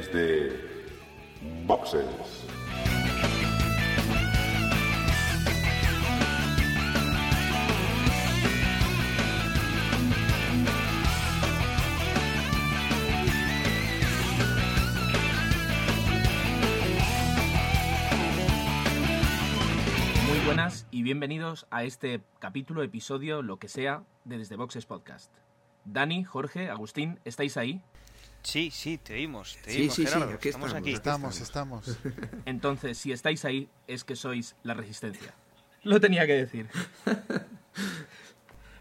desde Boxes. Muy buenas y bienvenidos a este capítulo, episodio, lo que sea, de Desde Boxes Podcast. Dani, Jorge, Agustín, ¿estáis ahí? Sí, sí, te oímos, te Sí, oímos, sí, sí, Gerardo, aquí estamos estamos. aquí. Estamos, estamos. Entonces, si estáis ahí, es que sois la resistencia. Lo tenía que decir.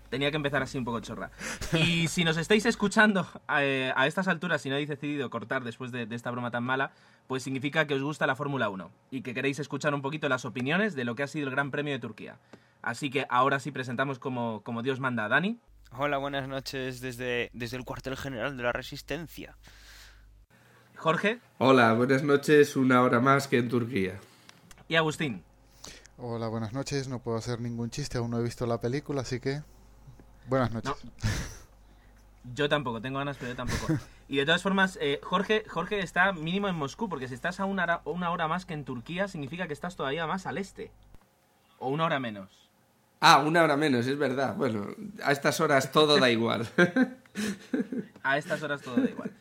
Tenía que empezar así un poco chorra. Y si nos estáis escuchando eh, a estas alturas y no habéis decidido cortar después de, de esta broma tan mala, pues significa que os gusta la Fórmula 1 y que queréis escuchar un poquito las opiniones de lo que ha sido el Gran Premio de Turquía. Así que ahora sí presentamos como, como Dios manda a Dani, Hola, buenas noches desde, desde el cuartel general de la Resistencia. Jorge Hola, buenas noches, una hora más que en Turquía. y Agustín. Hola, buenas noches. No puedo hacer ningún chiste, aún no he visto la película, así que. Buenas noches. Yo tampoco, tengo ganas, pero yo tampoco. Y de todas formas, eh, Jorge, Jorge está mínimo en Moscú, porque si estás a una hora, una hora más que en Turquía, significa que estás todavía más al este. O una hora menos. Ah, una hora menos, es verdad. Bueno, a estas horas todo da igual. A estas horas todo da igual.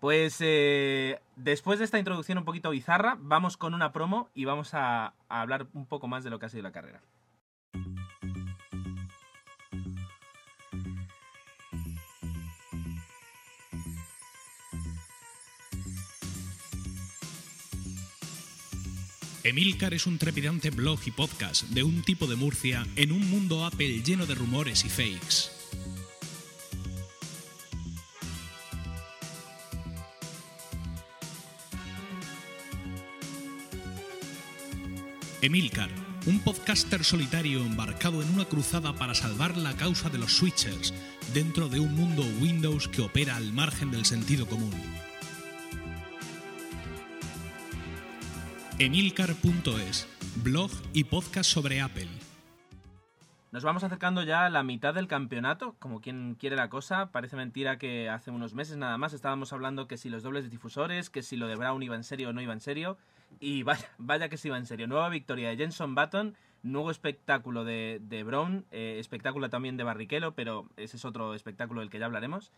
Pues eh, después de esta introducción un poquito bizarra, vamos con una promo y vamos a, a hablar un poco más de lo que ha sido la carrera. Emilcar es un trepidante blog y podcast de un tipo de Murcia en un mundo Apple lleno de rumores y fakes. Emilcar, un podcaster solitario embarcado en una cruzada para salvar la causa de los switchers dentro de un mundo Windows que opera al margen del sentido común. Emilcar.es, blog y podcast sobre Apple. Nos vamos acercando ya a la mitad del campeonato, como quien quiere la cosa. Parece mentira que hace unos meses nada más estábamos hablando que si los dobles difusores, que si lo de Brown iba en serio o no iba en serio. Y vaya, vaya que sí iba en serio. Nueva victoria de Jenson Button, nuevo espectáculo de, de Brown, eh, espectáculo también de Barrichello, pero ese es otro espectáculo del que ya hablaremos.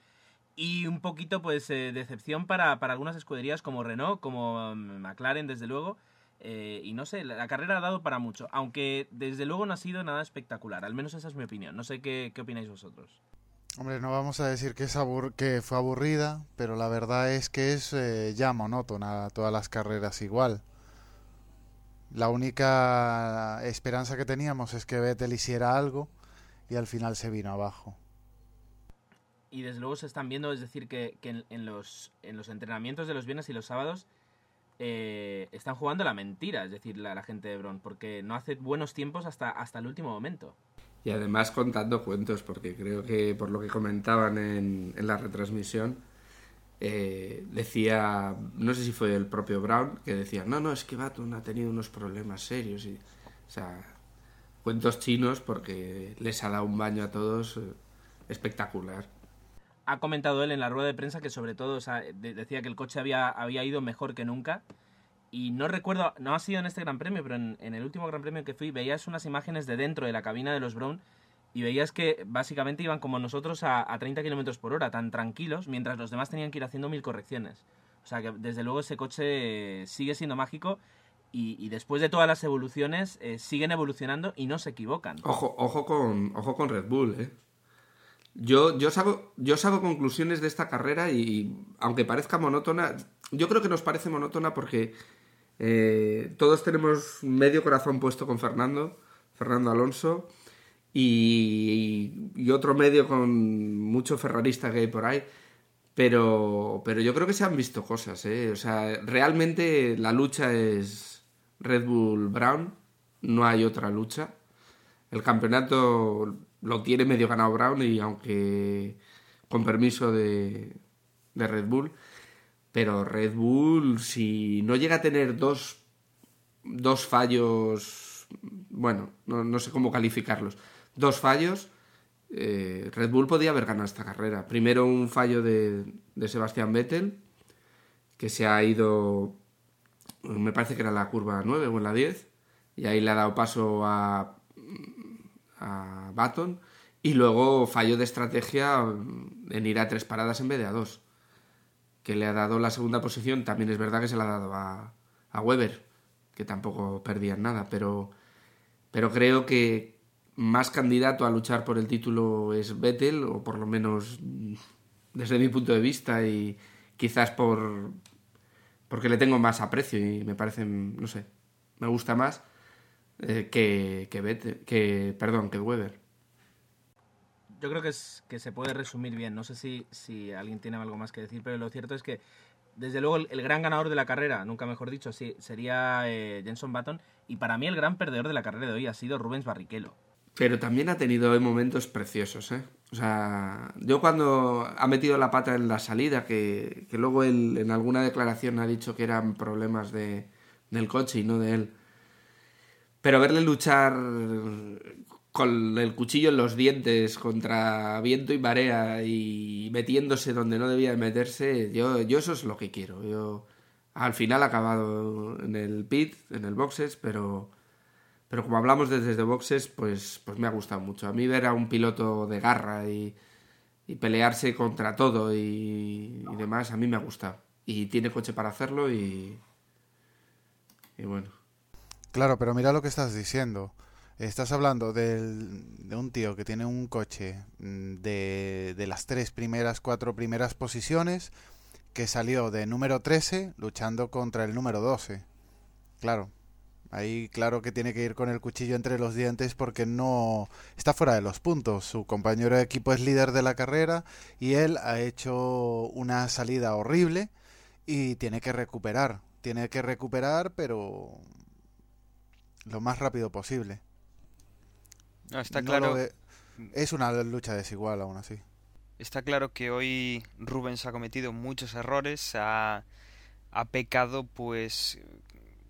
Y un poquito, pues, eh, decepción para, para algunas escuderías como Renault, como mm, McLaren, desde luego. Eh, y no sé, la, carrera ha dado para mucho, aunque desde luego no ha sido nada espectacular, al menos esa es mi opinión. No sé qué, qué opináis vosotros. Hombre, no vamos a decir que, es abur- que fue aburrida, pero la verdad es que es eh, ya monótona todas las carreras igual. La única esperanza que teníamos es que Vettel hiciera algo y al final se vino abajo. Y desde luego se están viendo, es decir, que, que en, en los, en los entrenamientos de los viernes y los sábados eh, están jugando la mentira, es decir, la, la gente de Bron, porque no hace buenos tiempos hasta, hasta el último momento. Y además contando cuentos, porque creo que por lo que comentaban en, la retransmisión, eh, decía, no sé si fue el propio Brown, que decía, no, no, es que Baton ha tenido unos problemas serios. Y, o sea, cuentos chinos porque les ha dado un baño a todos eh, espectacular. Ha comentado él en la rueda de prensa que sobre todo decía que el coche había, había ido mejor que nunca. Y no recuerdo, no ha sido en este Gran Premio, pero en, el último Gran Premio que fui veías unas imágenes de dentro de la cabina de los Brown y veías que básicamente iban como nosotros a, a 30 kilómetros por hora, tan tranquilos, mientras los demás tenían que ir haciendo mil correcciones. O sea que desde luego ese coche sigue siendo mágico y, y después de todas las evoluciones eh, siguen evolucionando y no se equivocan. Ojo, ojo con, ojo con Red Bull, ¿eh? Yo, yo, saco, yo saco conclusiones de esta carrera y, aunque parezca monótona, yo creo que nos parece monótona porque eh, todos tenemos medio corazón puesto con Fernando, Fernando Alonso, y, y otro medio con mucho ferrarista que hay por ahí. Pero, pero yo creo que se han visto cosas, ¿eh? O sea, realmente la lucha es Red Bull Brown, no hay otra lucha. El campeonato lo tiene medio ganado Brown y aunque con permiso de, de Red Bull. Pero Red Bull, si no llega a tener dos, dos fallos, bueno, no, no sé cómo calificarlos, dos fallos, eh, Red Bull podía haber ganado esta carrera. Primero un fallo de, de Sebastián Vettel, que se ha ido, me parece que era la curva 9 o en la 10, y ahí le ha dado paso a, a Baton, y luego falló de estrategia en ir a tres paradas en vez de a dos, que le ha dado la segunda posición, también es verdad que se la ha dado a, a Weber, que tampoco perdían nada, pero, pero creo que más candidato a luchar por el título es Vettel, o por lo menos desde mi punto de vista, y quizás por porque le tengo más aprecio y me parece, no sé, me gusta más eh, que, que, perdón, que Weber. Yo creo que, es, que se puede resumir bien. No sé si, si alguien tiene algo más que decir, pero lo cierto es que desde luego el, el, gran ganador de la carrera, nunca mejor dicho, sí, sería eh, Jenson Button. Y para mí el gran perdedor de la carrera de hoy ha sido Rubens Barrichello. Pero también ha tenido momentos preciosos, ¿eh? O sea, yo cuando ha metido la pata en la salida, que, que luego él en alguna declaración ha dicho que eran problemas de, del coche y no de él. Pero verle luchar con el cuchillo en los dientes contra viento y marea y metiéndose donde no debía meterse, yo, yo eso es lo que quiero. Yo al final ha acabado en el pit, en el boxes, pero, pero como hablamos desde, boxes, pues, pues me ha gustado mucho. A mí ver a un piloto de garra y, pelearse contra todo y, y, demás, a mí me ha gustado. Y tiene coche para hacerlo y, y bueno. Claro, pero mira lo que estás diciendo. Estás hablando del, de un tío que tiene un coche de, de, las tres primeras, cuatro primeras posiciones, que salió de número 13 luchando contra el número 12. Claro, ahí claro que tiene que ir con el cuchillo entre los dientes porque no está fuera de los puntos. Su compañero de equipo es líder de la carrera y él ha hecho una salida horrible y tiene que recuperar. Tiene que recuperar, pero lo más rápido posible. No, está no claro. Es una lucha desigual aún así. Está claro que hoy Rubens ha cometido muchos errores, ha, ha pecado pues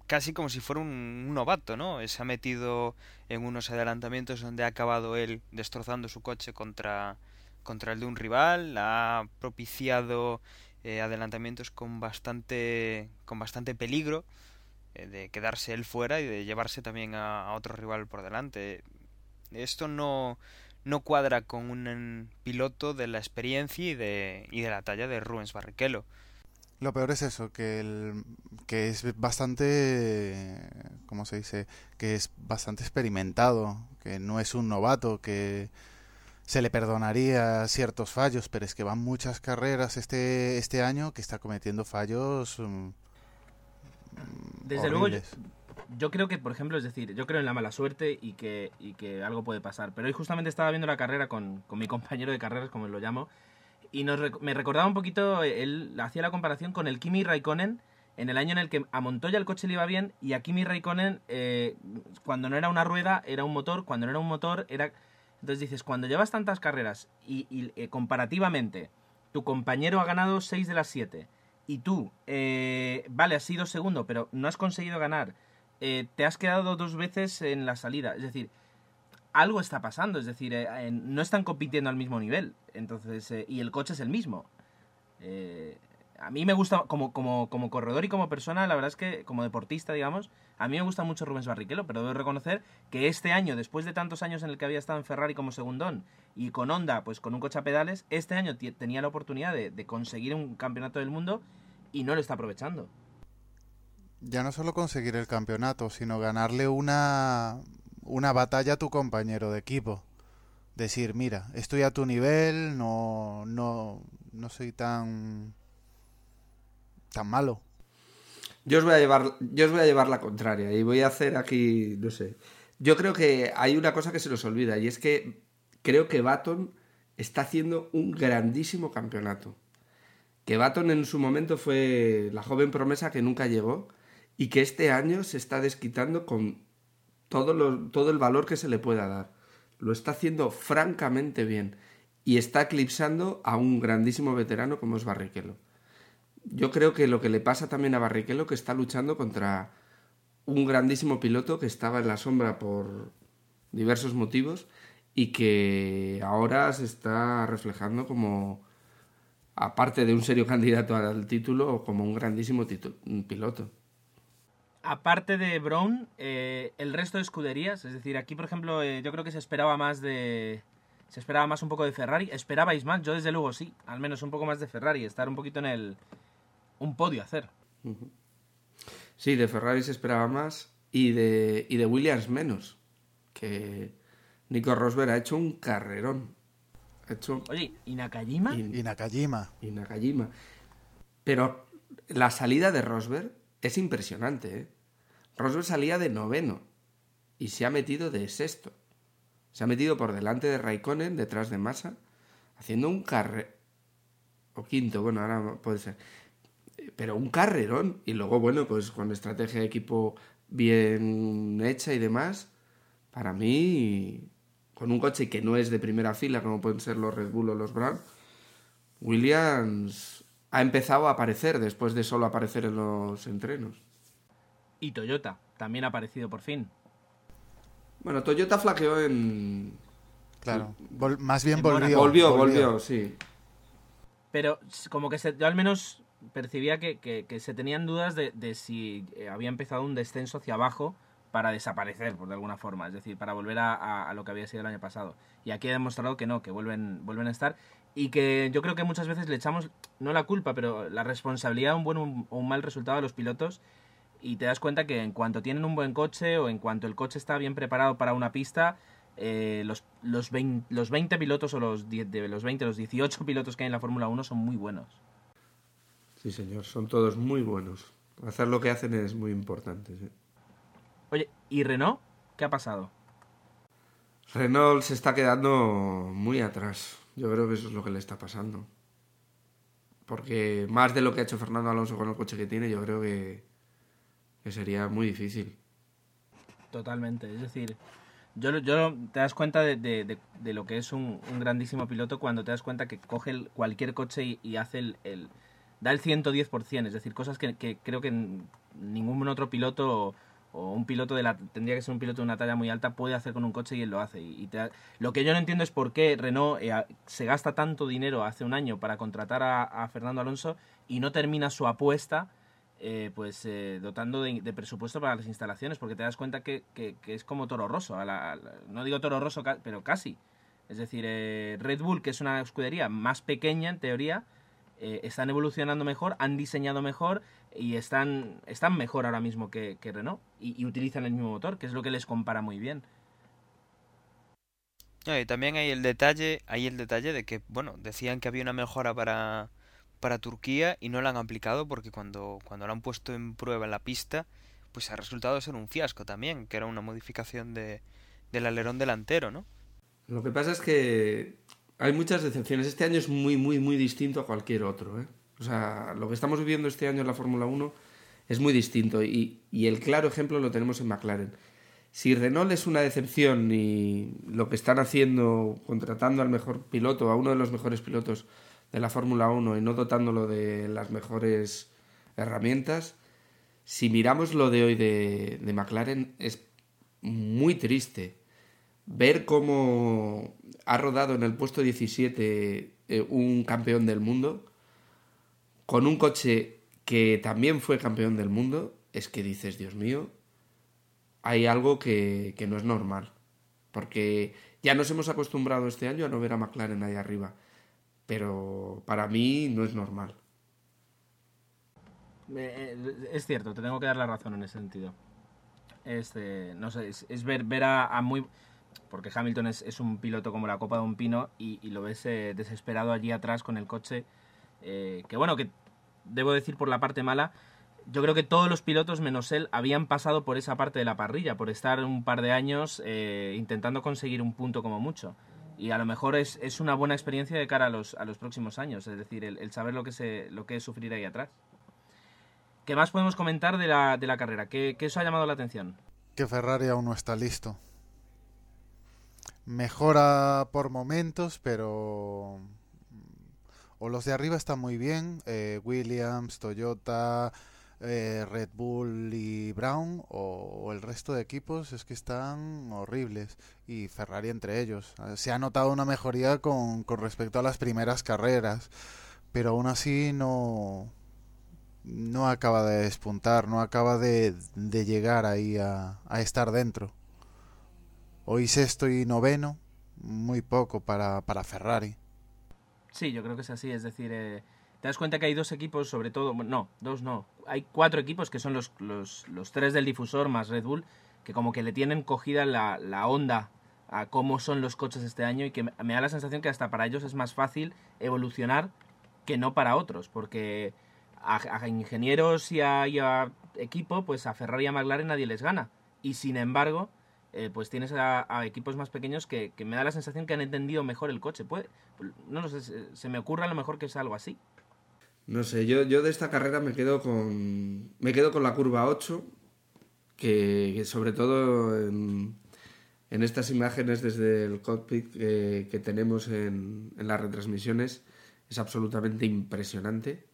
casi como si fuera un, un, novato, ¿no? Se ha metido en unos adelantamientos donde ha acabado él destrozando su coche contra, contra el de un rival, ha propiciado eh, adelantamientos con bastante, con bastante peligro eh, de quedarse él fuera y de llevarse también a, otro rival por delante. Esto no, no cuadra con un piloto de la experiencia y de, y de la talla de Rubens Barrichello. Lo peor es eso, que, el, que es bastante, ¿cómo se dice? Que es bastante experimentado, que no es un novato, que se le perdonaría ciertos fallos, pero es que van muchas carreras este, este año que está cometiendo fallos. Desde luego, yo, yo, creo que, por ejemplo, es decir, yo creo en la mala suerte y que, y que algo puede pasar. Pero hoy justamente estaba viendo la carrera con, con mi compañero de carreras, como lo llamo, y nos, me recordaba un poquito, él hacía la comparación con el Kimi Raikkonen en el año en el que a Montoya el coche le iba bien y a Kimi Raikkonen eh, cuando no era una rueda era un motor, cuando no era un motor era... Entonces dices, cuando llevas tantas carreras y, y eh, comparativamente tu compañero ha ganado 6 de las 7 y tú, eh, vale, has sido segundo, pero no has conseguido ganar, eh, te has quedado dos veces en la salida, es decir, algo está pasando, es decir, eh, no están compitiendo al mismo nivel, entonces, eh, y el coche es el mismo. A mí me gusta, como, como, como corredor y como persona, la verdad es que, como deportista, digamos, a mí me gusta mucho Rubens Barrichello, pero debo reconocer que este año, después de tantos años en el que había estado en Ferrari como segundón y con Honda, pues con un coche a pedales, este año tenía la oportunidad de, de conseguir un campeonato del mundo y no lo está aprovechando. Ya no solo conseguir el campeonato, sino ganarle una, una batalla a tu compañero de equipo. Decir, mira, estoy a tu nivel, no, no, no soy tan, tan malo. Yo os voy a llevar, yo os voy a llevar la contraria y voy a hacer aquí, no sé. Yo creo que hay una cosa que se nos olvida y es que creo que Baton está haciendo un grandísimo campeonato. Que Baton en su momento fue la joven promesa que nunca llegó y que este año se está desquitando con todo, todo el valor que se le pueda dar. Lo está haciendo francamente bien y está eclipsando a un grandísimo veterano como es Barrichello. Yo creo que lo que le pasa también a Barrichello que está luchando contra un grandísimo piloto que estaba en la sombra por diversos motivos y que ahora se está reflejando como, aparte de un serio candidato al título, como un grandísimo piloto. Aparte de Brown, eh, el resto de escuderías, es decir, aquí por ejemplo eh, yo creo que se esperaba más de... Se esperaba más un poco de Ferrari. ¿Esperabais más? Yo desde luego sí, al menos un poco más de Ferrari, estar un poquito en el... un podio hacer. Sí, de Ferrari se esperaba más y de, y de Williams menos. Que Nico Rosberg ha hecho un carrerón. Ha hecho... Oye, ¿y Nakajima? Y, Nakajima. Y Nakajima. Pero la salida de Rosberg es impresionante. ¿eh? Rosberg salía de noveno y se ha metido de sexto. Se ha metido por delante de Raikkonen, detrás de Massa, haciendo un carre... O quinto, bueno, ahora puede ser pero un carrerón. Y luego, bueno, pues con estrategia de equipo bien hecha y demás, para mí, con un coche que no es de primera fila, como pueden ser los Red Bull o los Brown, Williams ha empezado a aparecer después de solo aparecer en los entrenos. Y Toyota, también ha aparecido por fin. Bueno, Toyota flaqueó en... Claro, más bien volvió, volvió, volvió. sí. Pero como que se, yo al menos percibía que, se tenían dudas de, si eh, había empezado un descenso hacia abajo para desaparecer, por de alguna forma, es decir, para volver a, lo que había sido el año pasado. Y aquí ha demostrado que no, que vuelven, vuelven a estar y que yo creo que muchas veces le echamos, no la culpa, pero la responsabilidad de un buen o un mal resultado a los pilotos y te das cuenta que en cuanto tienen un buen coche o en cuanto el coche está bien preparado para una pista, eh, los, los, 20, los 20 pilotos o los, 10, de los 20, los 18 pilotos que hay en la Fórmula 1 son muy buenos. Sí, señor, son todos muy buenos. Hacer lo que hacen es muy importante. Oye, ¿y Renault? ¿Qué ha pasado? Renault se está quedando muy atrás. Yo creo que eso es lo que le está pasando. Porque más de lo que ha hecho Fernando Alonso con el coche que tiene, yo creo que, sería muy difícil. Totalmente. Es decir, yo, yo te das cuenta de, lo que es un, grandísimo piloto cuando te das cuenta que coge cualquier coche y, hace el da el 110%, es decir, cosas que, creo que ningún otro piloto o, un piloto de la tendría que ser un piloto de una talla muy alta puede hacer con un coche y él lo hace. Y, lo que yo no entiendo es por qué Renault eh, se gasta tanto dinero hace un año para contratar a, Fernando Alonso y no termina su apuesta eh, pues eh, dotando de, presupuesto para las instalaciones, porque te das cuenta que, es como Toro Rosso, no digo Toro Rosso, pero casi. Es decir, Red Bull, que es una escudería más pequeña en teoría, eh, están evolucionando mejor, han diseñado mejor y están, están mejor ahora mismo que, Renault y, utilizan el mismo motor, que es lo que les compara muy bien. y también hay el detalle, hay el detalle de que, bueno, decían que había una mejora para, para Turquía y no la han aplicado porque cuando, cuando la han puesto en prueba en la pista, pues ha resultado ser un fiasco también, que era una modificación de, del alerón delantero, ¿no? Lo que pasa es que hay muchas decepciones. Este año es muy, muy, muy distinto a cualquier otro. ¿eh? O sea, lo que estamos viviendo este año en la Fórmula 1 es muy distinto y, el claro ejemplo lo tenemos en McLaren. Si Renault es una decepción y lo que están haciendo, contratando al mejor piloto, a uno de los mejores pilotos de la Fórmula 1 y no dotándolo de las mejores herramientas, si miramos lo de hoy de, de McLaren es muy triste ver cómo ha rodado en el puesto 17 eh, un campeón del mundo con un coche que también fue campeón del mundo, es que dices, Dios mío, hay algo que, no es normal. Porque ya nos hemos acostumbrado este año a no ver a McLaren ahí arriba. Pero para mí no es normal. Eh, es cierto, te tengo que dar la razón en ese sentido. Este, no sé, es, ver, ver a muy porque Hamilton es, un piloto como la copa de un pino y, lo ves eh, desesperado allí atrás con el coche, eh, que bueno, que debo decir por la parte mala, yo creo que todos los pilotos menos él habían pasado por esa parte de la parrilla, por estar un par de años eh, intentando conseguir un punto como mucho. Y a lo mejor es, una buena experiencia de cara a los, a los próximos años, es decir, el, saber lo que, se, lo que es sufrir ahí atrás. ¿Qué más podemos comentar de la, de la carrera? ¿Qué, ¿Qué os ha llamado la atención? Que Ferrari aún no está listo mejora por momentos, pero o los de arriba están muy bien, eh, Williams, Toyota, eh, Red Bull y Brown, o, el resto de equipos es que están horribles, y Ferrari entre ellos. Se ha notado una mejoría con, con respecto a las primeras carreras, pero aún así no, no acaba de despuntar, no acaba de, de llegar ahí a, a, estar dentro. Hoy sexto y noveno, muy poco para, para Ferrari. Sí, yo creo que es así, es decir, eh, te das cuenta que hay dos equipos, sobre todo, no, dos no, hay cuatro equipos que son los, los, los tres del difusor más Red Bull, que como que le tienen cogida la, la onda a cómo son los coches este año y que me da la sensación que hasta para ellos es más fácil evolucionar que no para otros, porque a, ingenieros y a, y a, equipo, pues a Ferrari y a McLaren nadie les gana. Y sin embargo, eh, pues tienes a, equipos más pequeños que, que, me da la sensación que han entendido mejor el coche. Puede, no lo sé, se, me ocurre a lo mejor que es algo así. No sé, yo, yo de esta carrera me quedo con. Me quedo con la curva 8. Que, sobre todo en, estas imágenes desde el cockpit que, tenemos en, las retransmisiones es absolutamente impresionante.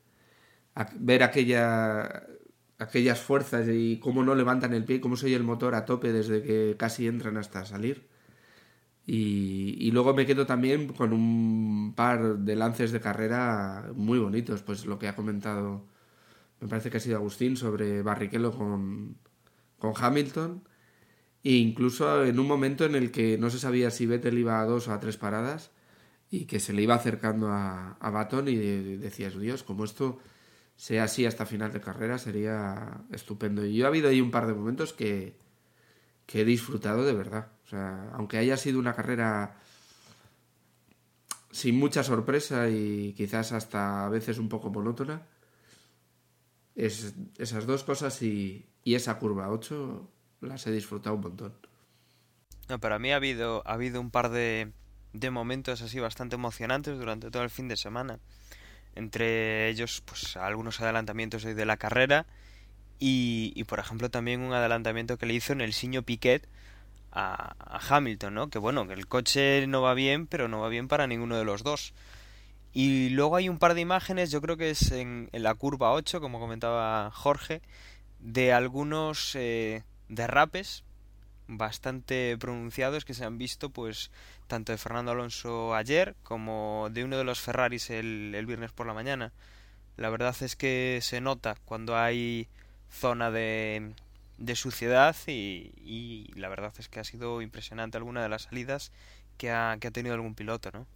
Ver aquella, aquellas fuerzas y cómo no levantan el pie, cómo se el motor a tope desde que casi entran hasta salir. Y, y, luego me quedo también con un par de lances de carrera muy bonitos, pues lo que ha comentado, me parece que ha sido Agustín, sobre Barrichello con, con Hamilton, e incluso en un momento en el que no se sabía si Vettel iba a dos o a tres paradas, y que se le iba acercando a, a Baton y decías, Dios, como esto sea así hasta final de carrera sería estupendo. Y yo ha habido ahí un par de momentos que, que he disfrutado de verdad. O sea, aunque haya sido una carrera sin mucha sorpresa y quizás hasta a veces un poco monótona, es, esas dos cosas y, y esa curva 8 las he disfrutado un montón. No, para mí ha habido, ha habido un par de, de momentos así bastante emocionantes durante todo el fin de semana. Entre ellos, pues algunos adelantamientos de la carrera y, por ejemplo también un adelantamiento que le hizo en el Siño Piquet a, a, Hamilton, ¿no? Que bueno, que el coche no va bien, pero no va bien para ninguno de los dos. Y luego hay un par de imágenes, yo creo que es en, en la curva 8, como comentaba Jorge, de algunos eh, derrapes bastante pronunciados que se han visto pues tanto de Fernando Alonso ayer como de uno de los Ferraris el, el viernes por la mañana. La verdad es que se nota cuando hay zona de, de suciedad y, y, la verdad es que ha sido impresionante alguna de las salidas que ha, que ha tenido algún piloto, ¿no?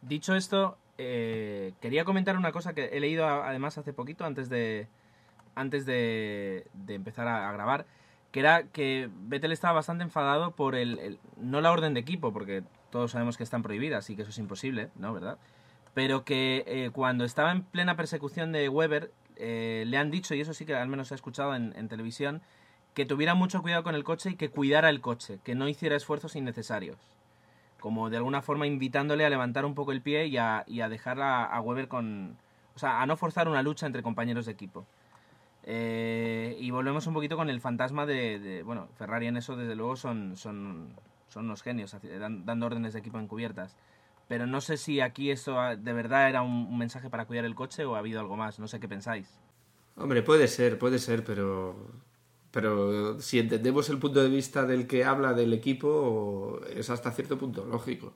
Dicho esto, eh, quería comentar una cosa que he leído además hace poquito antes de antes de, de empezar a, a grabar que era que Vettel estaba bastante enfadado por el, no la orden de equipo, porque todos sabemos que están prohibidas y que eso es imposible, ¿no? ¿Verdad? Pero que eh, cuando estaba en plena persecución de Weber, eh, le han dicho, y eso sí que al menos se ha escuchado en, televisión, que tuviera mucho cuidado con el coche y que cuidara el coche, que no hiciera esfuerzos innecesarios. Como de alguna forma invitándole a levantar un poco el pie y a, a dejar a, a Weber con... O sea, a no forzar una lucha entre compañeros de equipo. Eh, y volvemos un poquito con el fantasma de, de, bueno, Ferrari en eso desde luego son, son, son unos genios, dan, dando órdenes de equipo encubiertas. Pero no sé si aquí esto de verdad era un, un, mensaje para cuidar el coche o ha habido algo más, no sé qué pensáis. Hombre, puede ser, puede ser, pero, pero si entendemos el punto de vista del que habla del equipo, es hasta cierto punto lógico.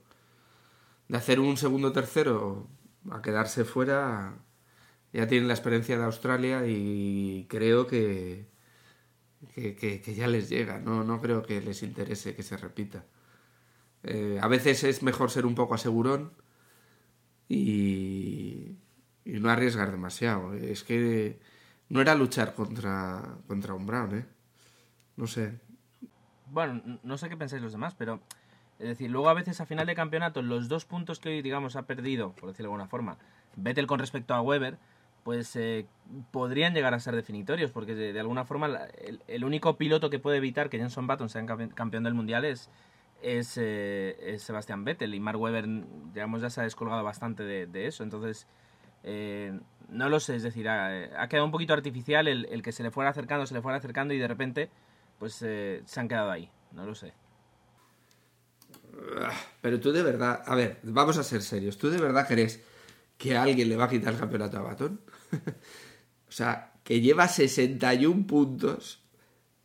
De hacer un segundo tercero a quedarse fuera, ya tienen la experiencia de Australia y creo que, que, ya les llega, no, no creo que les interese que se repita. Eh, a veces es mejor ser un poco asegurón y, y, no arriesgar demasiado. Es que no era luchar contra, contra un Brown, ¿eh? No sé. Bueno, no sé qué pensáis los demás, pero es decir, luego a veces a final de campeonato los dos puntos que hoy, digamos, ha perdido, por decirlo de alguna forma, Vettel con respecto a Weber, pues eh, podrían llegar a ser definitorios, porque de, alguna forma el, único piloto que puede evitar que Jenson Button sea campeón del mundial es, es, eh, Sebastián Vettel y Mark Webber, digamos, ya se ha descolgado bastante de, eso, entonces eh, no lo sé, es decir, ha, quedado un poquito artificial el, que se le fuera acercando, se le fuera acercando y de repente pues eh, se han quedado ahí, no lo sé. Pero tú de verdad, a ver, vamos a ser serios, ¿tú de verdad crees que alguien le va a quitar el campeonato a Batón? o sea, que lleva 61 puntos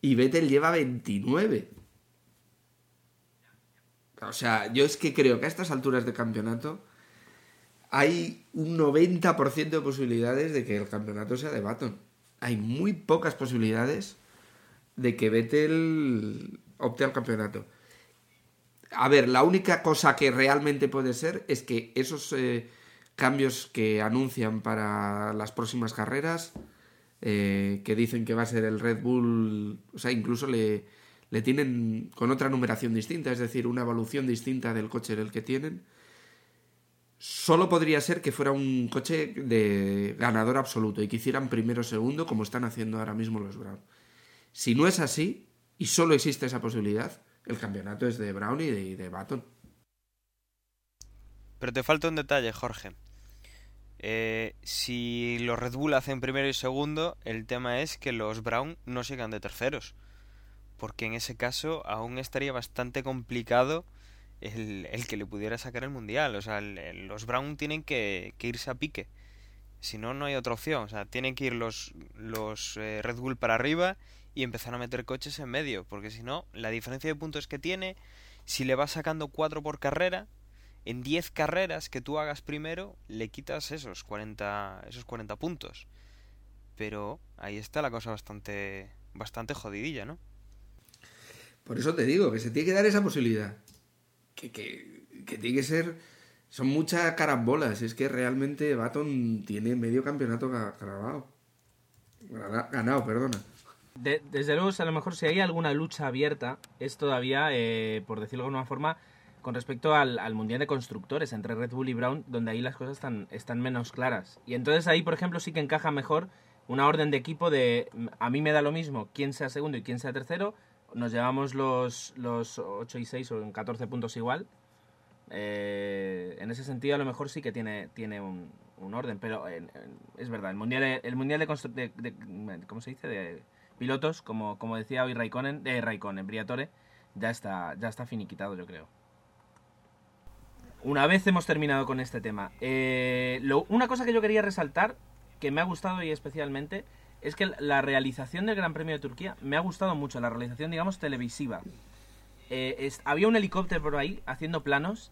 y Vettel lleva 29. O sea, yo es que creo que a estas alturas de campeonato hay un 90% de posibilidades de que el campeonato sea de Baton. Hay muy pocas posibilidades de que Vettel opte al campeonato. A ver, la única cosa que realmente puede ser es que esos eh, cambios que anuncian para las próximas carreras, eh, que dicen que va a ser el Red Bull, o sea, incluso le, tienen con otra numeración distinta, es decir, una evolución distinta del coche del que tienen, solo podría ser que fuera un coche de ganador absoluto y que hicieran primero o segundo como están haciendo ahora mismo los Brown. Si no es así, y solo existe esa posibilidad, el campeonato es de Brown y de, de Baton. Pero te falta un detalle, Jorge. Eh, si los Red Bull hacen primero y segundo, el tema es que los Brown no sigan de terceros. Porque en ese caso aún estaría bastante complicado el, que le pudiera sacar el mundial. O sea, los Brown tienen que, irse a pique. Si no, no hay otra opción. O sea, tienen que ir los, los eh, Red Bull para arriba y empezar a meter coches en medio. Porque si no, la diferencia de puntos que tiene, si le vas sacando 4 por carrera, en 10 carreras que tú hagas primero, le quitas esos 40, esos 40 puntos. Pero ahí está la cosa bastante, bastante jodidilla, ¿no? Por eso te digo, que se tiene que dar esa posibilidad. Que, que, que tiene que ser... Son muchas carambolas. Es que realmente Baton tiene medio campeonato grabado. Ganado, perdona. De, desde luego, a lo mejor si hay alguna lucha abierta, es todavía, eh, por decirlo de alguna forma, con respecto al, al, Mundial de Constructores entre Red Bull y Brown, donde ahí las cosas están, menos claras. Y entonces ahí, por ejemplo, sí que encaja mejor una orden de equipo de a mí me da lo mismo quién sea segundo y quién sea tercero, nos llevamos los, los 8 y 6 o en 14 puntos igual. Eh, en ese sentido, a lo mejor sí que tiene, tiene un, orden, pero es verdad, el mundial, el mundial de, de, de, ¿cómo se dice? de pilotos, como, como decía hoy Raikkonen, de Raikkonen, Briatore, ya está, ya está finiquitado, yo creo. Una vez hemos terminado con este tema, eh, lo, una cosa que yo quería resaltar, que me ha gustado y especialmente, es que la realización del Gran Premio de Turquía me ha gustado mucho, la realización, digamos, televisiva. Eh, había un helicóptero por ahí haciendo planos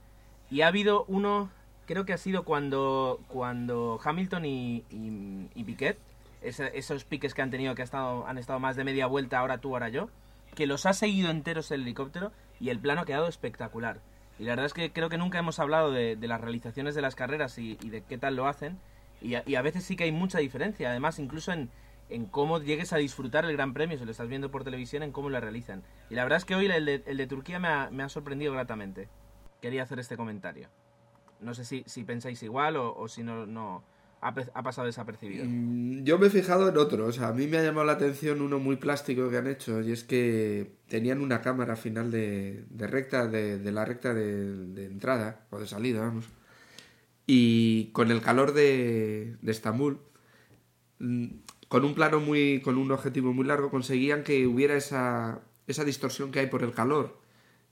y ha habido uno, creo que ha sido cuando, cuando Hamilton y, y, Piquet, esos piques que han tenido, que ha estado, han estado más de media vuelta, ahora tú, ahora yo, que los ha seguido enteros el helicóptero y el plano ha quedado espectacular. Y la verdad es que creo que nunca hemos hablado de, las realizaciones de las carreras y, de qué tal lo hacen. Y a, veces sí que hay mucha diferencia. Además, incluso en, en cómo llegues a disfrutar el Gran Premio, si lo estás viendo por televisión, en cómo lo realizan. Y la verdad es que hoy el de, Turquía me ha, me ha, sorprendido gratamente. Quería hacer este comentario. No sé si, si pensáis igual o, si no ha, pasado desapercibido. Mm, yo me he fijado en otro. O sea, a mí me ha llamado la atención uno muy plástico que han hecho. Y es que tenían una cámara final de, recta, de, la recta de, de entrada o de salida, vamos. Y con el calor de, de Estambul mm, con un plano muy con un objetivo muy largo conseguían que hubiera esa, esa distorsión que hay por el calor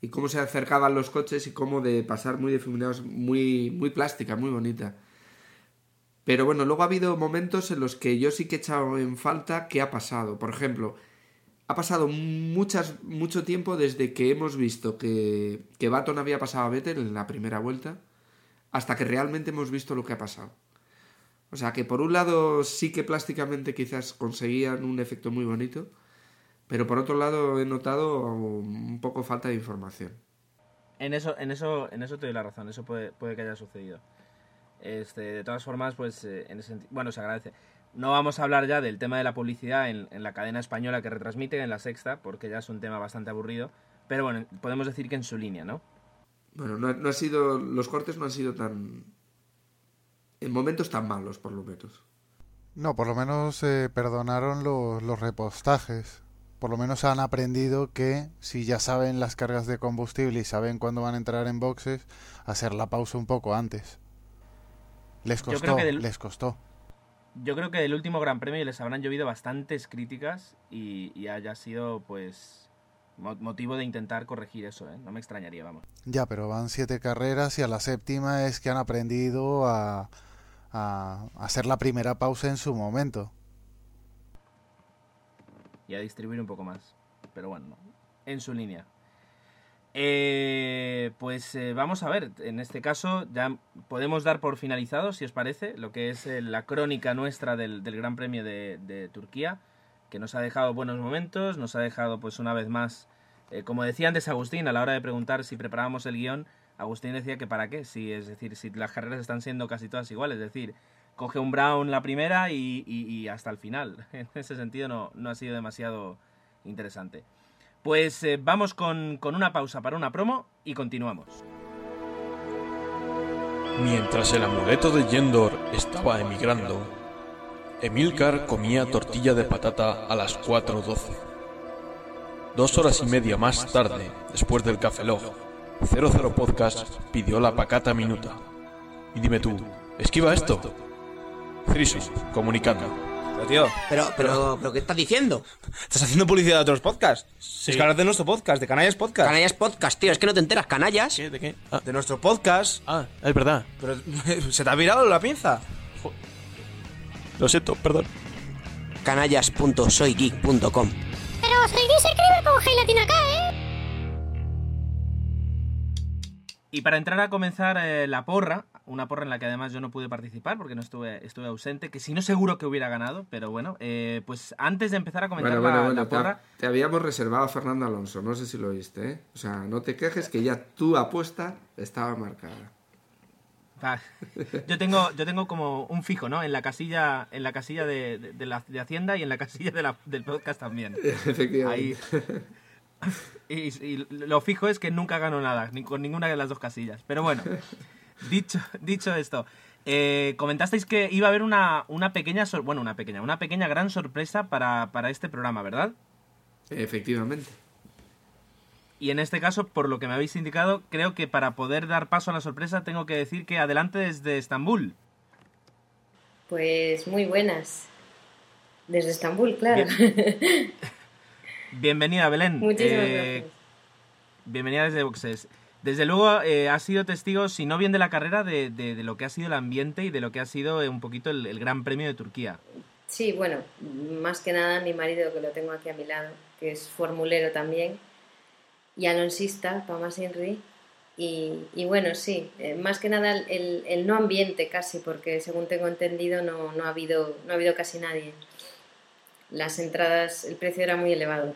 y cómo se acercaban los coches y cómo de pasar muy difuminados muy muy plástica muy bonita pero bueno luego ha habido momentos en los que yo sí que he echado en falta qué ha pasado por ejemplo ha pasado muchas mucho tiempo desde que hemos visto que que Baton había pasado a Vettel en la primera vuelta hasta que realmente hemos visto lo que ha pasado o sea que por un lado sí que plásticamente quizás conseguían un efecto muy bonito, pero por otro lado he notado un poco falta de información. En eso, en eso, en eso te doy la razón, eso puede, puede que haya sucedido. Este, de todas formas, pues eh, en ese bueno, se agradece. No vamos a hablar ya del tema de la publicidad en, en, la cadena española que retransmite en la sexta, porque ya es un tema bastante aburrido. Pero bueno, podemos decir que en su línea, ¿no? Bueno, no, no ha sido. Los cortes no han sido tan, en momentos tan malos, por lo menos. No, por lo menos eh, perdonaron los, los, repostajes. Por lo menos han aprendido que si ya saben las cargas de combustible y saben cuándo van a entrar en boxes, hacer la pausa un poco antes. Les costó, del, les costó. Yo creo que del último Gran Premio les habrán llovido bastantes críticas y, y haya sido, pues, motivo de intentar corregir eso, ¿eh? No me extrañaría, vamos. Ya, pero van siete carreras y a la séptima es que han aprendido a, a hacer la primera pausa en su momento. Y a distribuir un poco más. Pero bueno, en su línea. Eh, pues eh, vamos a ver, en este caso ya podemos dar por finalizado, si os parece, lo que es eh, la crónica nuestra del, Gran Premio de, Turquía, que nos ha dejado buenos momentos, nos ha dejado pues una vez más, eh, como decía antes Agustín, a la hora de preguntar si preparábamos el guion, Agustín decía que para qué, si es decir, si las carreras están siendo casi todas iguales, es decir, coge un Brown la primera y, hasta el final. En ese sentido no ha sido demasiado interesante. Pues eh, vamos con, con una pausa para una promo y continuamos. Mientras el amuleto de Yendor estaba emigrando, Emilcar comía tortilla de patata a las 4.12. Dos horas y media más tarde, después del Café Log, 00 Podcast pidió la pacata minuta. Y dime tú, ¿esquiva esto? Frisu, comunicando. Pero tío, Pero, pero, pero, ¿qué estás diciendo? ¿estás haciendo publicidad de otros podcasts? Es que es de nuestro podcast, de Canallas Podcast. Canallas Podcast, tío, es que no te enteras, canallas. ¿Qué? ¿De qué? Ah, De nuestro podcast. ah, es verdad. Pero se te ha virado la pinza. Lo siento, perdón. Canallas.soygeek.com Pero soy se escribe con gelatina acá, ¿eh? Y para entrar a comenzar eh, la porra, una porra en la que además yo no pude participar porque no estuve, estuve ausente, que si no seguro que hubiera ganado, pero bueno, eh, pues antes de empezar a comentar Bueno, la, bueno, la te, porra, te habíamos reservado a Fernando Alonso, no sé si lo oíste, ¿eh? O sea, no te quejes que ya tu apuesta estaba marcada. yo tengo, yo tengo como un fijo, ¿no? En la casilla, en la casilla de, de- de la, de Hacienda y en la casilla de la- del podcast también. Ahí. Efectivamente. Y, y lo fijo es que nunca gano nada, ni con ninguna de las dos casillas. Pero bueno, dicho, dicho esto, eh, comentasteis que iba a haber una, una pequeña, sor- bueno, una pequeña, una pequeña gran sorpresa para, para este programa, ¿verdad? Efectivamente. Y en este caso, por lo que me habéis indicado, creo que para poder dar paso a la sorpresa tengo que decir que adelante desde Estambul. Pues muy buenas. Desde Estambul, claro. Bienvenida, Belén. Muchísimas Eh, gracias. Bienvenida desde Boxes. Desde luego, eh, has sido testigo, si no bien de la carrera, de, de- lo que ha sido el ambiente y de lo que ha sido eh, un poquito el, Gran Premio de Turquía. Sí, bueno, más que nada mi marido, que lo tengo aquí a mi lado, que es formulero también, y alonsista, Thomas Henry. Y, y bueno, sí, eh, más que nada el, el no ambiente casi, porque según tengo entendido no, no, ha habido, no ha habido casi nadie. Las entradas, el precio era muy elevado.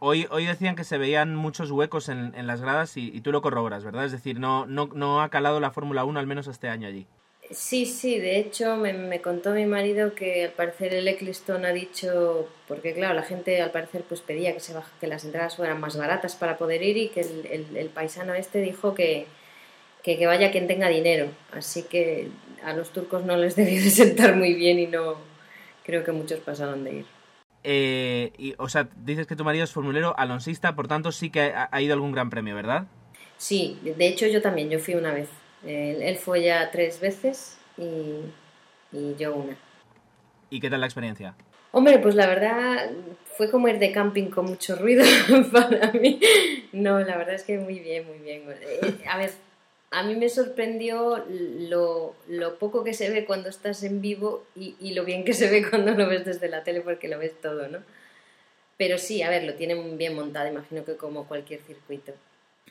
Hoy, hoy decían que se veían muchos huecos en, en las gradas y, tú lo corroboras, ¿verdad? Es decir, no, no, no ha calado la Fórmula 1 al menos este año allí. Sí, sí, de hecho me, me contó mi marido que al parecer el Eccleston ha dicho, porque claro, la gente al parecer pues pedía que, se baja, que las entradas fueran más baratas para poder ir y que el, el- el paisano este dijo que, que, que vaya quien tenga dinero. Así que a los turcos no les debió de sentar muy bien y no creo que muchos pasaron de ir. Eh, y, o sea, dices que tu marido es formulero alonsista, por tanto sí que ha, ha ido a algún gran premio, ¿verdad? Sí, de hecho yo también, yo fui una vez. Él, él fue ya tres veces y, y yo una. ¿Y qué tal la experiencia? Hombre, pues la verdad fue como ir de camping con mucho ruido para mí. No, la verdad es que muy bien, muy bien. Eh, A ver, a mí me sorprendió lo, poco que se ve cuando estás en vivo y, y lo bien que se ve cuando lo ves desde la tele porque lo ves todo, ¿no? Pero sí, a ver, lo tienen bien montado, imagino que como cualquier circuito.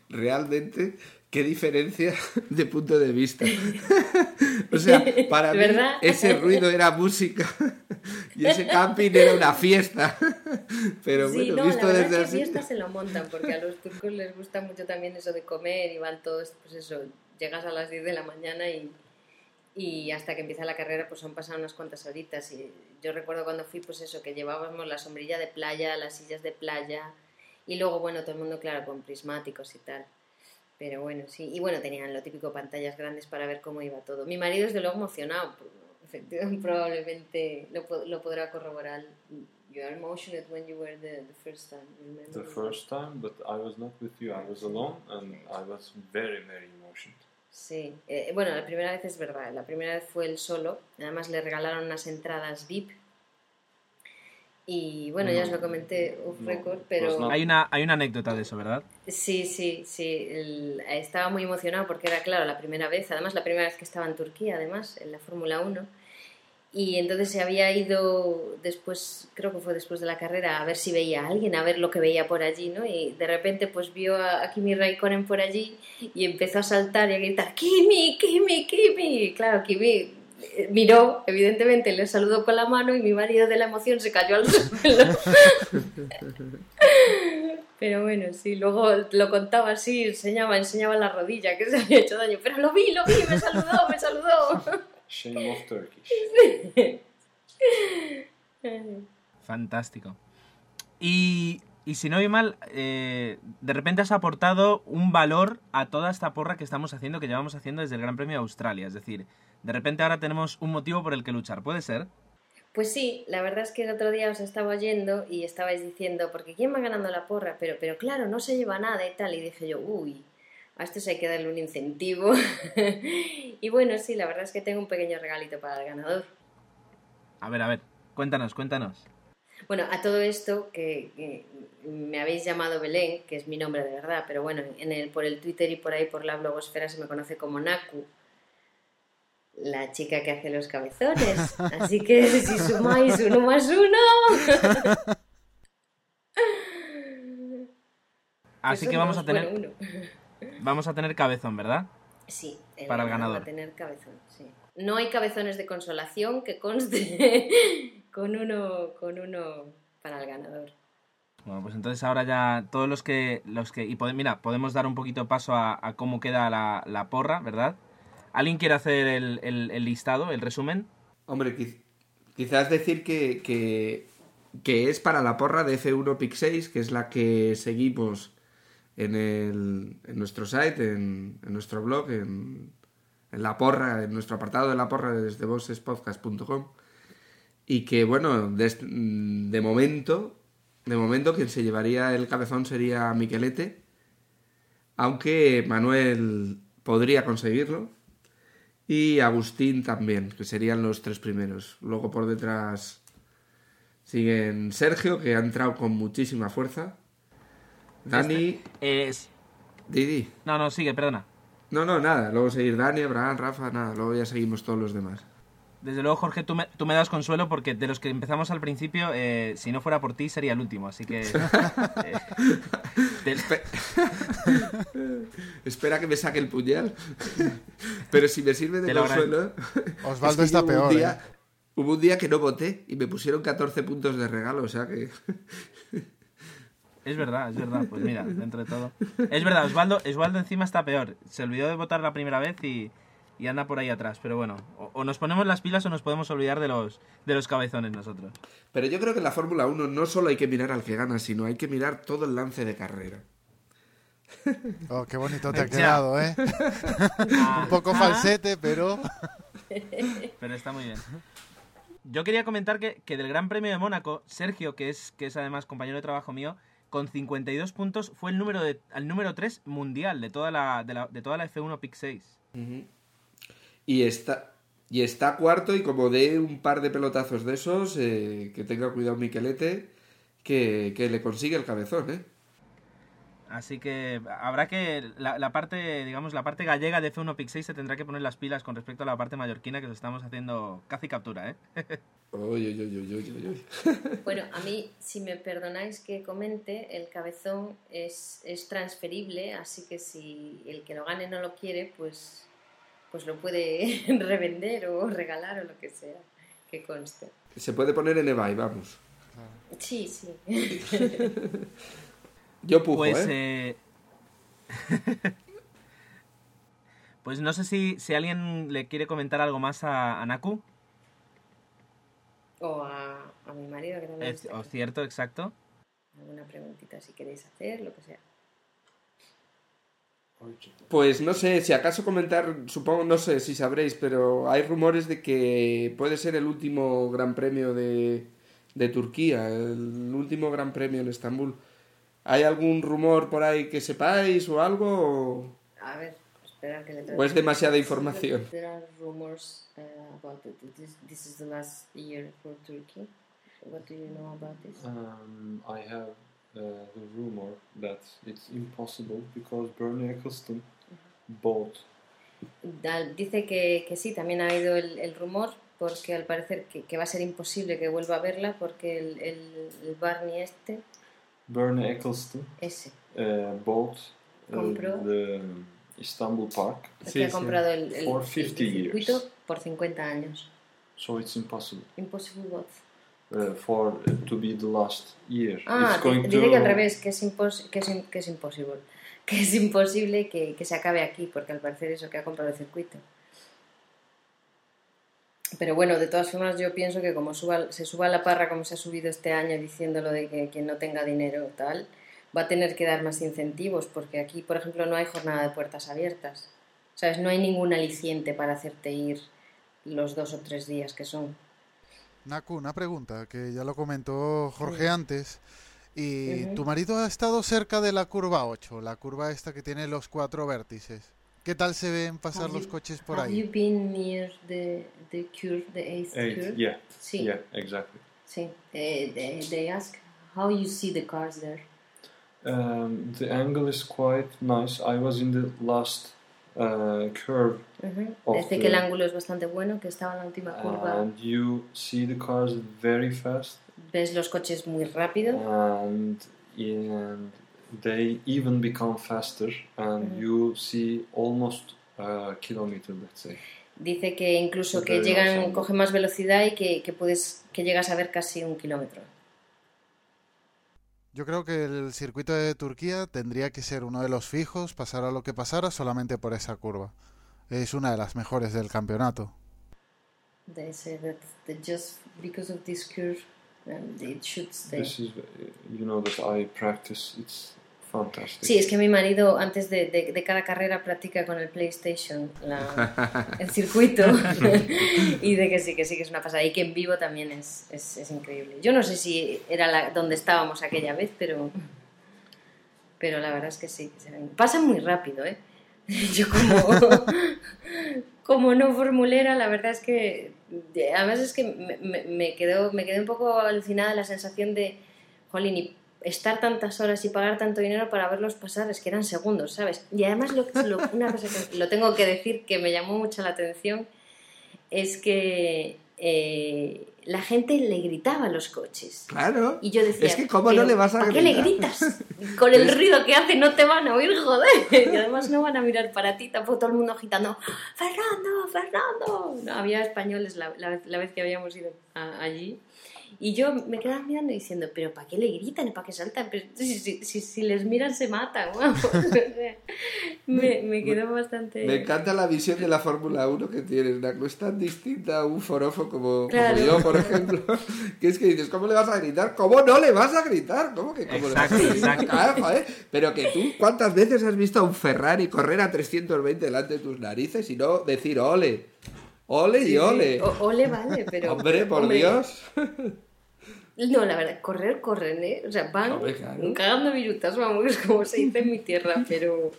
Realmente, qué diferencia de punto de vista. o sea, para mí ¿Verdad? ese ruido era música y ese camping era una fiesta. Pero sí, bueno, no, visto la desde es así. que fiestas se lo montan, porque a los turcos les gusta mucho también eso de comer y van todos, pues eso, llegas a las 10 de la mañana y, y hasta que empieza la carrera pues han pasado unas cuantas horitas y yo recuerdo cuando fui pues eso, que llevábamos la sombrilla de playa, las sillas de playa y luego bueno, todo el mundo claro con prismáticos y tal. Pero bueno, sí, y bueno, tenían lo típico pantallas grandes para ver cómo iba todo. Mi marido desde luego emocionado, efectivamente, probablemente lo, lo podrá corroborar. You are emotional when you were the, the first time, remember? The first time, but I was not with you. I was alone, and I was very, very emotional. Sí, eh, bueno, la primera vez es verdad, la primera vez fue él solo, además le regalaron unas entradas VIP y bueno, ya os lo comenté off No, record, pues pero no. Hay una, hay una anécdota de eso, ¿verdad? sí, sí, sí, el- estaba muy emocionado porque era claro la primera vez, además la primera vez que estaba en Turquía, además, en la Fórmula 1. y entonces se había ido después, creo que fue después de la carrera, a ver si veía a alguien, a ver lo que veía por allí, ¿no? Y de repente pues vio a, a Kimi Raikkonen por allí y empezó a saltar y a gritar ¡Kimi, Kimi, Kimi! Y claro, Kimi miró, evidentemente le saludó con la mano y mi marido de la emoción se cayó al suelo. Pero bueno, sí, luego lo contaba así, enseñaba, enseñaba la rodilla que se había hecho daño. Pero lo vi, lo vi, me saludó, me saludó. Shame of Turkish. Fantástico. Y, y si no voy mal, eh, de repente has aportado un valor a toda esta porra que estamos haciendo, que llevamos haciendo desde el Gran Premio de Australia. Es decir, de repente ahora tenemos un motivo por el que luchar. ¿Puede ser? Pues sí, la verdad es que el otro día os estaba oyendo y estabais diciendo, porque ¿quién va ganando la porra? Pero, pero claro, no se lleva nada y tal. Y dije yo, uy, a estos hay que darle un incentivo. y bueno, sí, la verdad es que tengo un pequeño regalito para el ganador. A ver, a ver, cuéntanos, cuéntanos. Bueno, a todo esto, que, que me habéis llamado Belén, que es mi nombre de verdad, pero bueno, en el, por el Twitter y por ahí, por la blogosfera, se me conoce como Naku, la chica que hace los cabezones. Así que si sumáis uno más uno... Así Eso que vamos a tener bueno, vamos a tener cabezón, ¿verdad? Sí, Para el ganador a tener cabezón, sí. No hay cabezones de consolación que conste con uno, con uno para el ganador. Bueno, pues entonces ahora ya todos los que los que y pode- mira, podemos dar un poquito paso a, a cómo queda la, la porra, ¿verdad? ¿Alguien quiere hacer el, el- listado, el resumen? Hombre, quiz- quizás decir que, que, es para la porra de F1 Pick 6, que es la que seguimos en, el, en nuestro site, en, nuestro blog, en, la porra, en nuestro apartado de la porra desde bossespodcast.com. Y que, bueno, de, de momento, de momento quien se llevaría el cabezón sería Miquelete, aunque Manuel podría conseguirlo. Y Agustín también, que serían los tres primeros. Luego por detrás siguen Sergio, que ha entrado con muchísima fuerza. Dani. Es. Didi. No, no, sigue, perdona. No, no, nada. Luego seguir Dani, Abraham, Rafa, nada. Luego ya seguimos todos los demás. Desde luego, Jorge, tú me, tú me das consuelo porque de los que empezamos al principio, eh, si no fuera por ti, sería el último. Así que. eh, Espera que me saque el puñal. Pero si me sirve de consuelo. Osvaldo es que está hubo peor, Un día, ¿eh? Hubo un día que no voté y me pusieron 14 puntos de regalo, o sea que. Es verdad, es verdad. Pues mira, dentro de todo. Es verdad, Osvaldo, Osvaldo encima está peor. Se olvidó de votar la primera vez y, y anda por ahí atrás. Pero bueno, o, o nos ponemos las pilas o nos podemos olvidar de los, de los cabezones nosotros. Pero yo creo que en la Fórmula 1 no solo hay que mirar al que gana, sino hay que mirar todo el lance de carrera. Oh, qué bonito te ha quedado, ¿eh? Un poco Ajá. falsete, pero... Pero está muy bien. Yo quería comentar que, que del Gran Premio de Mónaco, Sergio, que es, que es además compañero de trabajo mío, con 52 puntos fue el número, de, el número 3 mundial de toda la, de, la, de toda la F1 Pick 6. Y está, y está cuarto y como dé un par de pelotazos de esos, eh, que tenga cuidado Miquelete, que, que le consigue el cabezón, ¿eh? Así que habrá que. La, la parte, digamos, la parte gallega de F1 Pick 6 se tendrá que poner las pilas con respecto a la parte mallorquina que lo estamos haciendo casi captura, ¿eh? Bueno, a mí, si me perdonáis que comente, el cabezón es, es transferible, así que si el que lo gane no lo quiere, pues, pues lo puede revender o regalar o lo que sea, que conste. Se puede poner en eBay, vamos. Sí, sí. Yo pujo, Pues, ¿eh? eh, pues no sé si, si alguien le quiere comentar algo más a, a Naku. O a, a mi marido, que también Es, está o cierto, exacto. Alguna preguntita si queréis hacer, lo que sea. Pues no sé, si acaso comentar, supongo, no sé si sabréis, pero hay rumores de que puede ser el último gran premio de, de Turquía, el último gran premio en Estambul. ¿Hay algún rumor por ahí que sepáis o algo? o- A ver, espera que le ¿O es demasiada información? There are rumors uh, about it. This, this is the last year for Turkey. What do you know about this? Um, I have the rumor that it's impossible because Bernie Eccleston bought dice que, que sí, también ha habido el, el rumor porque al parecer que, que va a ser imposible que vuelva a verla porque el, el, el Barney este, Bernie Eccleston ese, uh, bought uh, Compró. the Istanbul Park el que ha comprado el, el, for el 50 circuito years. por 50 años. So it's impossible Impossible what? Uh, for uh, to be the last year. Ah, it's going di- to dice que al revés, que es, impos que es, que es imposible. Que es imposible que, que se acabe aquí, porque al parecer eso que ha comprado el circuito. Pero bueno, de todas formas yo pienso que como suba, se suba la parra como se ha subido este año diciendo lo de que quien no tenga dinero tal, va a tener que dar más incentivos, porque aquí, por ejemplo, no hay jornada de puertas abiertas. ¿Sabes? No hay ningún aliciente para hacerte ir los dos o tres días que son. Naku, una pregunta que ya lo comentó Jorge antes. Y Ujú. tu marido ha estado cerca de la curva 8, la curva esta que tiene los cuatro vértices. ¿Qué tal se ven pasar Have los you- coches por have ahí? you been near the, the curve, the eighth, eight. curve? Yeah, Sí. yeah, exactly. Sí, eh, they, they ask how you see the cars there. Um, the angle is quite nice. I was in the last uh, curve, Ujú. of Dice que el the- ángulo es bastante bueno, que estaba en la última curva. and you see the cars very fast, Ves los coches muy rápido. and and they even become faster, and Mhm. you see almost a kilometer, let's say. Dice que incluso que Very llegan, awesome. coge más velocidad y que, que puedes, que llegas a ver casi un kilómetro. Yo creo que el circuito de Turquía tendría que ser uno de los fijos, pasara lo que pasara, solamente por esa curva. Es una de las mejores del campeonato. They say that, just because of this curve, um, it should stay. This is, uh, you know, that I practice. It's Sí, es que mi marido antes de, de- de cada carrera practica con el PlayStation la- el circuito y de que sí, que sí, que es una pasada y que en vivo también es, es, es increíble. Yo no sé si era la, donde estábamos aquella vez, pero, pero la verdad es que sí. Pasan muy rápido, ¿eh? Yo como, como no formulera, la verdad es que además es que me, me, me quedó, me quedé un poco alucinada la sensación de, jolín, y estar tantas horas y pagar tanto dinero para verlos pasar, es que eran segundos, ¿sabes? Y además lo, lo- una cosa que lo tengo que decir que me llamó mucho la atención es que eh, la gente le gritaba a los coches. Claro. Y yo decía, Es que cómo no "Pero, le vas a ¿para qué le gritar?". gritas? Con el ruido que hace no te van a oír, joder. Y además no van a mirar para ti, tampoco todo el mundo agitando, Fernando, Fernando. No, había españoles la, la vez, la vez que habíamos ido a- allí. Y yo me quedaba mirando y diciendo, pero ¿para qué le gritan? ¿Para qué saltan? Pero si, si, si, si les miran se matan. vamos". O sea, me, me quedó bastante... Me encanta la visión de la Fórmula 1 que tienes, Naco. Es tan distinta a un forofo como, yo, por ejemplo. Que es que dices, ¿cómo le vas a gritar? ¿Cómo no le vas a gritar? ¿Cómo que cómo Exacto, le vas a gritar? exacto. Ah, joder. Pero que tú, ¿cuántas veces has visto a un Ferrari correr a 320 delante de tus narices y no decir ole? Ole y sí. ole. O- ole vale, pero... Hombre, por hombre, Dios. No, la verdad, correr, corren, ¿eh? O sea, van Hombre, claro. cagando virutas, vamos, como se dice en mi tierra, pero...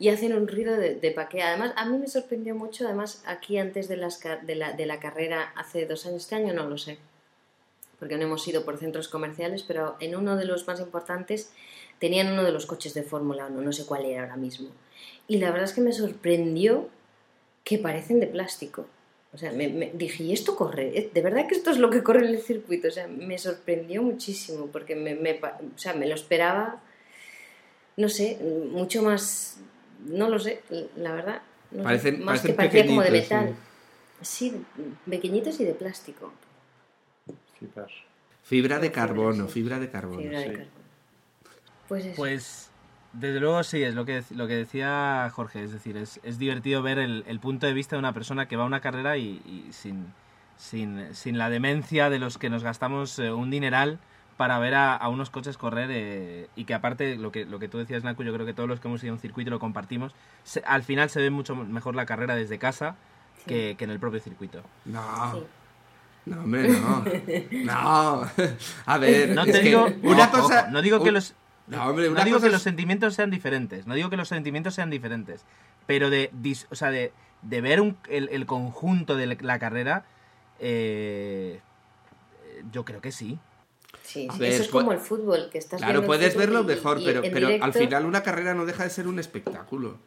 Y hacen un ruido de, de. Además, a mí me sorprendió mucho, además, aquí antes de, las, de, la, de la carrera, hace dos años, este año no lo sé, porque no hemos ido por centros comerciales, pero en uno de los más importantes tenían uno de los coches de Fórmula 1, no sé cuál era ahora mismo. Y la verdad es que me sorprendió que parecen de plástico. O sea, me, me- dije, ¿y esto corre? ¿De verdad que esto es lo que corre en el circuito? O sea, me sorprendió muchísimo porque me, o sea, me lo esperaba, no sé, mucho más, no lo sé, la verdad. no sé, Parecen- más parecen que parecía como de metal. Sí, pequeñitos y de plástico. Fibra de Sí, carbono, sí. fibra de carbono. Fibra de sí. carbono. Pues eso. Pues desde luego sí, es lo que, lo que decía Jorge, es decir, es, es divertido ver el, el punto de vista de una persona que va a una carrera y, y sin, sin, sin la demencia de los que nos gastamos eh, un dineral para ver a, a unos coches correr eh, y que aparte, lo que, lo que tú decías, Naku, yo creo que todos los que hemos ido a un circuito lo compartimos, se- al final se ve mucho mejor la carrera desde casa que, que en el propio circuito. No. Sí. No, hombre, no. No. A ver, No es te que digo, una ojo, cosa. ojo, no digo que los No, hombre, no una digo cosa que es- los sentimientos sean diferentes, no digo que los sentimientos sean diferentes, pero de, dis- o sea, de, de ver un- el, el conjunto de la carrera, eh, yo creo que sí. Sí, A sí, ver, eso es pu- como el fútbol, que estás Claro, puedes verlo y- mejor, y pero, pero al final una carrera no deja de ser un espectáculo.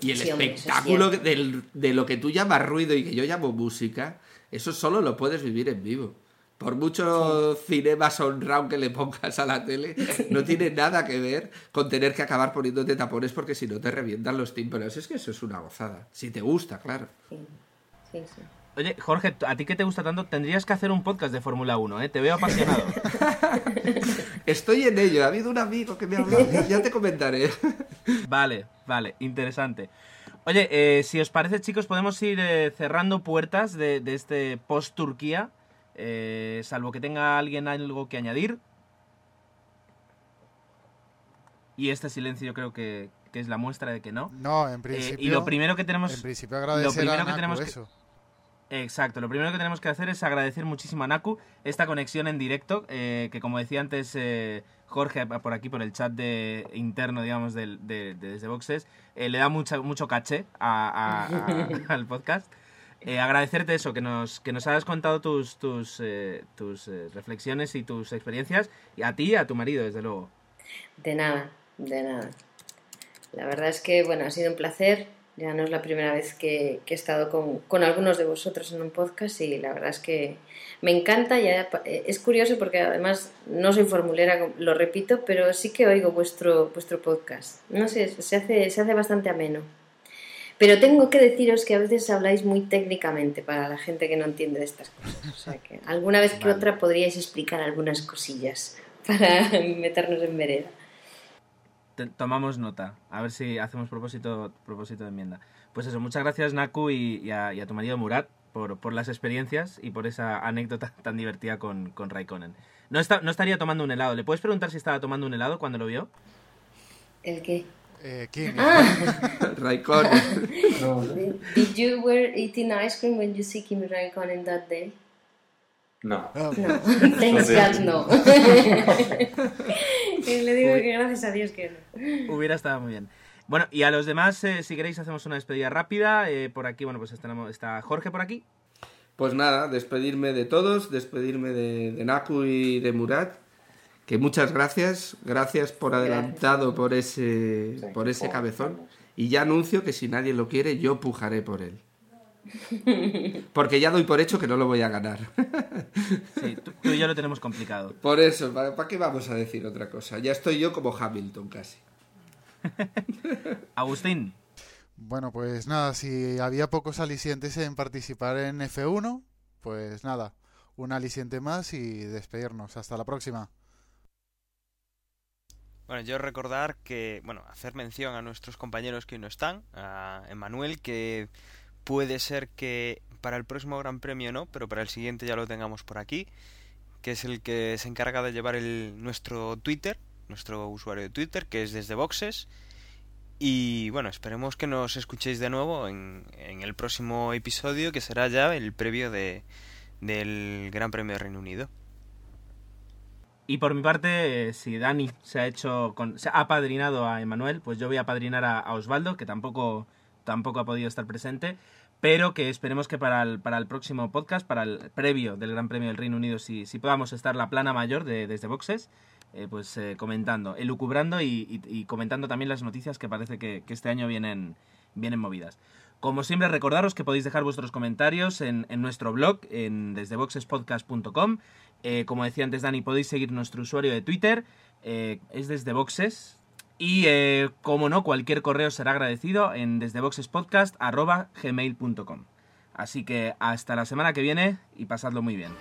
Y el Sí, hombre, eso es espectáculo del- de lo que tú llamas ruido y que yo llamo música Eso solo lo puedes vivir en vivo. Por mucho cinema round que le pongas a la tele, no tiene nada que ver con tener que acabar poniéndote tapones porque si no te revientan los tímpanos. Es que eso es una gozada. Si te gusta, claro. Sí, sí. sí. Oye, Jorge, a ti que te gusta tanto, tendrías que hacer un podcast de Fórmula 1, ¿eh? Te veo apasionado. Estoy en ello. Ha habido un amigo que me ha hablado. Ya te comentaré. Vale, vale, interesante. Oye, eh, si os parece, chicos, podemos ir eh, cerrando puertas de, de este post-Turquía. Eh, salvo que tenga alguien algo que añadir. Y este silencio yo creo que, que es la muestra de que no. No, en Eh, principio. y lo primero que tenemos En principio lo agradecer primero a que Naku tenemos que- eso. Exacto, lo primero que tenemos que hacer es agradecer muchísimo a Naku esta conexión en directo, eh, que como decía antes eh, Jorge por aquí, por el chat de, interno, digamos, del- de, de desde Boxes, eh, le da mucha, mucho caché a- a- a- al podcast. Eh, agradecerte eso, que nos, que nos hayas contado tus, tus, eh, tus eh, reflexiones y tus experiencias, y a ti y a tu marido, desde luego. De nada, de nada. La verdad es que, bueno, ha sido un placer. Ya no es la primera vez que, que he estado con, con algunos de vosotros en un podcast y la verdad es que me encanta. Ya, eh, es curioso porque además no soy formulera, lo repito, pero sí que oigo vuestro, vuestro podcast. No sé, se hace, se hace bastante ameno. Pero tengo que deciros que a veces habláis muy técnicamente para la gente que no entiende de estas cosas. O sea que alguna vez que Vale. otra podríais explicar algunas cosillas para meternos en vereda. Tomamos nota, a ver si hacemos propósito, propósito de enmienda. Pues eso, muchas gracias Naku y, y a, y a tu marido Murat por, por las experiencias y por esa anécdota tan divertida con, con Raikkonen. No, está, no estaría tomando un helado. ¿Le puedes preguntar si estaba tomando un helado cuando lo vio? ¿El qué? Eh, Kim, Ah. Raikkonen. Did you were eating ice cream when you see Kimi Raikkonen that day? No. Ah, No, thanks God no. Y le digo que gracias a Dios que no. Hubiera estado muy bien. Bueno, y a los demás, eh, si queréis, hacemos una despedida rápida. Eh, por aquí, bueno, pues está, está Jorge por aquí. Pues nada, despedirme de todos, despedirme de, de Naku y de Murat. Que muchas gracias, gracias por adelantado por ese, por ese cabezón. Y ya anuncio que si nadie lo quiere, yo pujaré por él. Porque ya doy por hecho que no lo voy a ganar. Sí, tú, tú y yo lo tenemos complicado. Por eso, ¿para, para qué vamos a decir otra cosa? Ya estoy yo como Hamilton casi. Agustín. Bueno, pues nada, si había pocos alicientes en participar en F1, pues nada, un aliciente más y despedirnos. Hasta la próxima. Bueno, yo recordar que, bueno, hacer mención a nuestros compañeros que hoy no están, a Emanuel, que puede ser que para el próximo Gran Premio no, pero para el siguiente ya lo tengamos por aquí, que es el que se encarga de llevar el, nuestro Twitter, nuestro usuario de Twitter, que es desde Boxes. Y bueno, esperemos que nos escuchéis de nuevo en, el próximo episodio, que será ya el previo de, del Gran Premio de Reino Unido. Y por mi parte, eh, si Dani se ha hecho con, se ha apadrinado a Emanuel, pues yo voy a apadrinar a, Osvaldo, que tampoco, tampoco ha podido estar presente, pero que esperemos que para el, para el próximo podcast, para el previo del Gran Premio del Reino Unido, si, si podamos estar la plana mayor de, desde Boxes, eh, pues eh, comentando, elucubrando y, comentando también las noticias que parece que, que este año vienen, vienen movidas. Como siempre, recordaros que podéis dejar vuestros comentarios en, en nuestro blog, en desdeboxespodcast.com. Eh, como decía antes Dani, podéis seguir nuestro usuario de Twitter, eh, es desde Boxes. Y eh, como no, cualquier correo será agradecido en desdeboxespodcast.gmail.com. Así que hasta la semana que viene y pasadlo muy bien.